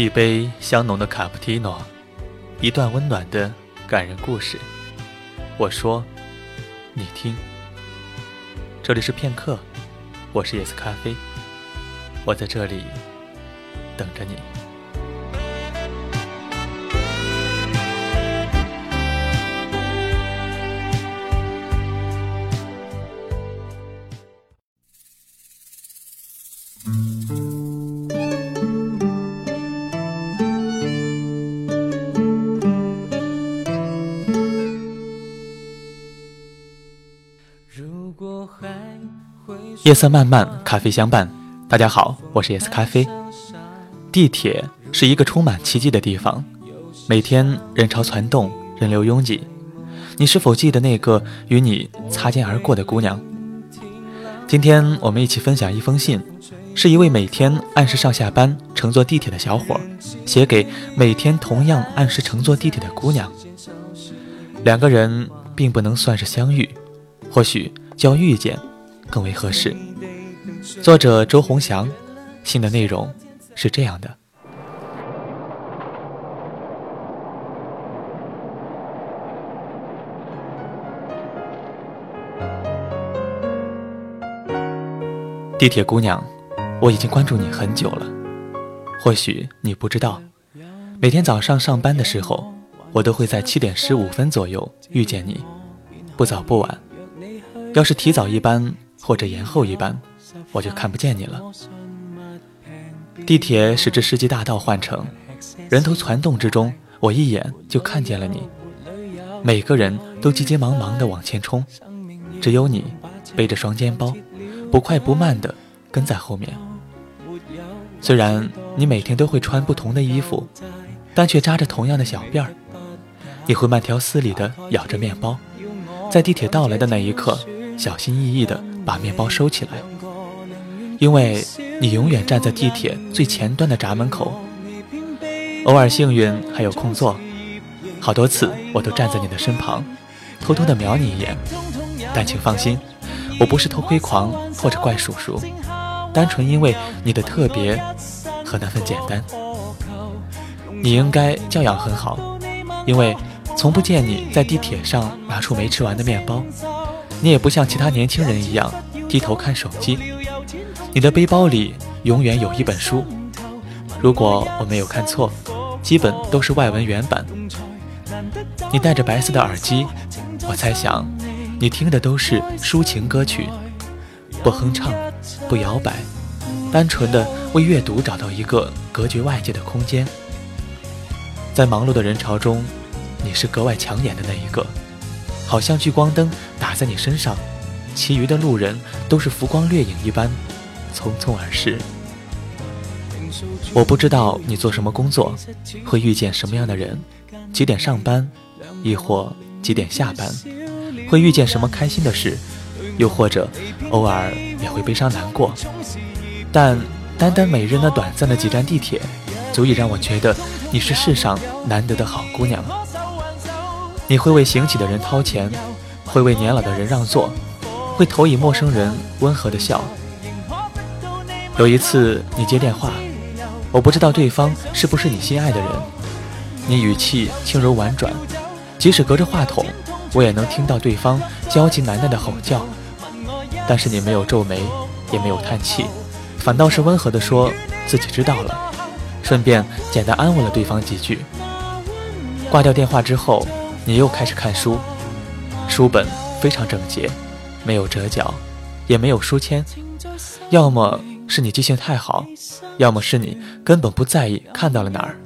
一杯香浓的卡布奇诺，一段温暖的感人故事。我说，你听。这里是片刻，我是叶子咖啡，我在这里等着你。夜色漫漫，咖啡相伴。大家好，我是夜色咖啡。地铁是一个充满奇迹的地方，每天人潮攒动，人流拥挤。你是否记得那个与你擦肩而过的姑娘？今天我们一起分享一封信，是一位每天按时上下班乘坐地铁的小伙写给每天同样按时乘坐地铁的姑娘。两个人并不能算是相遇，或许叫遇见。更为合适。作者周鸿祥，信的内容是这样的：地铁姑娘，我已经关注你很久了。或许你不知道，每天早上上班的时候，我都会在七点十五分左右遇见你，不早不晚。要是提早一班。或者延后一班，我就看不见你了。地铁驶至世纪大道换乘，人头攒动之中，我一眼就看见了你。每个人都急急忙忙地往前冲，只有你背着双肩包，不快不慢地跟在后面。虽然你每天都会穿不同的衣服，但却扎着同样的小辫儿。你会慢条斯理地咬着面包，在地铁到来的那一刻，小心翼翼地。把面包收起来，因为你永远站在地铁最前端的闸门口。偶尔幸运还有空座，好多次我都站在你的身旁，偷偷的瞄你一眼。但请放心，我不是偷窥狂或者怪叔叔，单纯因为你的特别和那份简单。你应该教养很好，因为从不见你在地铁上拿出没吃完的面包。你也不像其他年轻人一样低头看手机，你的背包里永远有一本书。如果我没有看错，基本都是外文原版。你戴着白色的耳机，我猜想你听的都是抒情歌曲，不哼唱，不摇摆，单纯的为阅读找到一个隔绝外界的空间。在忙碌的人潮中，你是格外抢眼的那一个。好像聚光灯打在你身上，其余的路人都是浮光掠影一般，匆匆而逝。我不知道你做什么工作，会遇见什么样的人，几点上班，亦或几点下班，会遇见什么开心的事，又或者偶尔也会悲伤难过。但单单每日那短暂的几站地铁，足以让我觉得你是世上难得的好姑娘。你会为行乞的人掏钱，会为年老的人让座，会投以陌生人温和的笑。有一次你接电话，我不知道对方是不是你心爱的人，你语气轻柔婉转，即使隔着话筒，我也能听到对方焦急难耐的吼叫。但是你没有皱眉，也没有叹气，反倒是温和地说自己知道了，顺便简单安慰了对方几句。挂掉电话之后。你又开始看书，书本非常整洁，没有折角，也没有书签。要么是你记性太好，要么是你根本不在意看到了哪儿。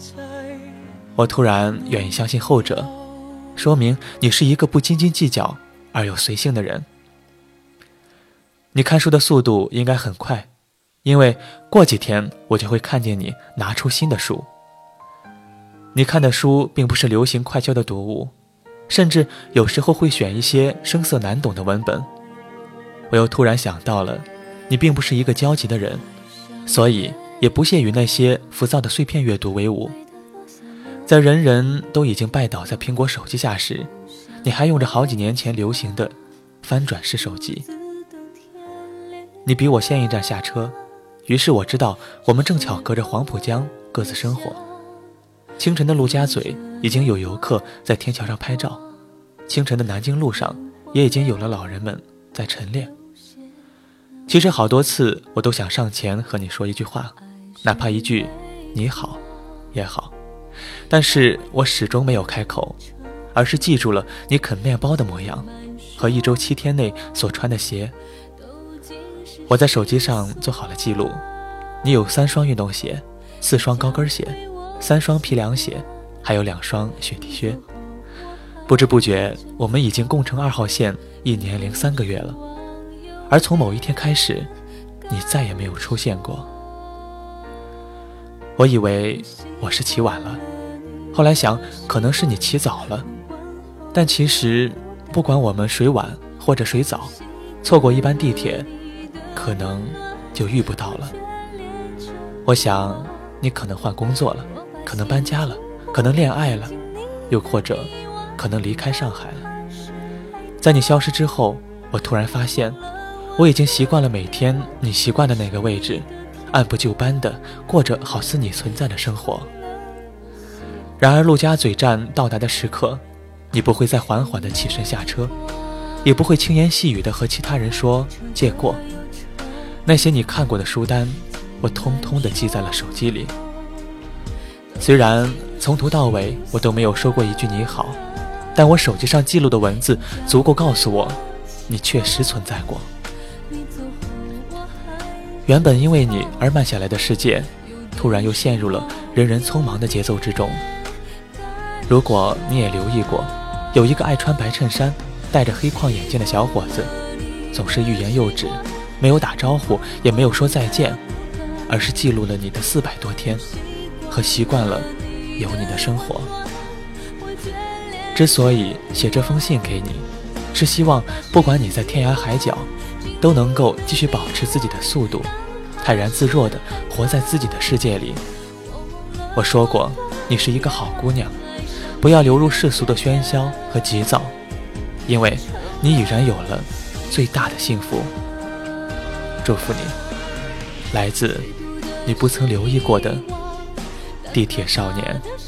我突然愿意相信后者，说明你是一个不斤斤计较而又随性的人。你看书的速度应该很快，因为过几天我就会看见你拿出新的书。你看的书并不是流行快销的读物。甚至有时候会选一些生涩难懂的文本。我又突然想到了，你并不是一个焦急的人，所以也不屑与那些浮躁的碎片阅读为伍。在人人都已经拜倒在苹果手机下时，你还用着好几年前流行的翻转式手机。你比我先一站下车，于是我知道我们正巧隔着黄浦江各自生活。清晨的陆家嘴已经有游客在天桥上拍照，清晨的南京路上也已经有了老人们在晨练。其实好多次我都想上前和你说一句话，哪怕一句“你好”也好，但是我始终没有开口，而是记住了你啃面包的模样和一周七天内所穿的鞋。我在手机上做好了记录，你有三双运动鞋，四双高跟鞋，三双皮凉鞋，还有两双雪地靴。不知不觉，我们已经共乘二号线一年零三个月了。而从某一天开始，你再也没有出现过。我以为我是起晚了，后来想可能是你起早了，但其实不管我们谁晚或者谁早，错过一班地铁，可能就遇不到了。我想你可能换工作了，可能搬家了，可能恋爱了，又或者可能离开上海了。在你消失之后，我突然发现。我已经习惯了每天你习惯的那个位置，按部就班的过着好似你存在的生活。然而陆家嘴站到达的时刻，你不会再缓缓的起身下车，也不会轻言细语的和其他人说借过。那些你看过的书单，我通通的记在了手机里。虽然从头到尾我都没有说过一句你好，但我手机上记录的文字足够告诉我，你确实存在过。原本因为你而慢下来的世界，突然又陷入了人人匆忙的节奏之中。如果你也留意过，有一个爱穿白衬衫、戴着黑框眼镜的小伙子，总是欲言又止，没有打招呼，也没有说再见，而是记录了你的四百多天，和习惯了有你的生活。之所以写这封信给你，是希望不管你在天涯海角。都能够继续保持自己的速度，泰然自若地活在自己的世界里。我说过，你是一个好姑娘，不要流入世俗的喧嚣和急躁，因为你已然有了最大的幸福。祝福你，来自你不曾留意过的地铁少年。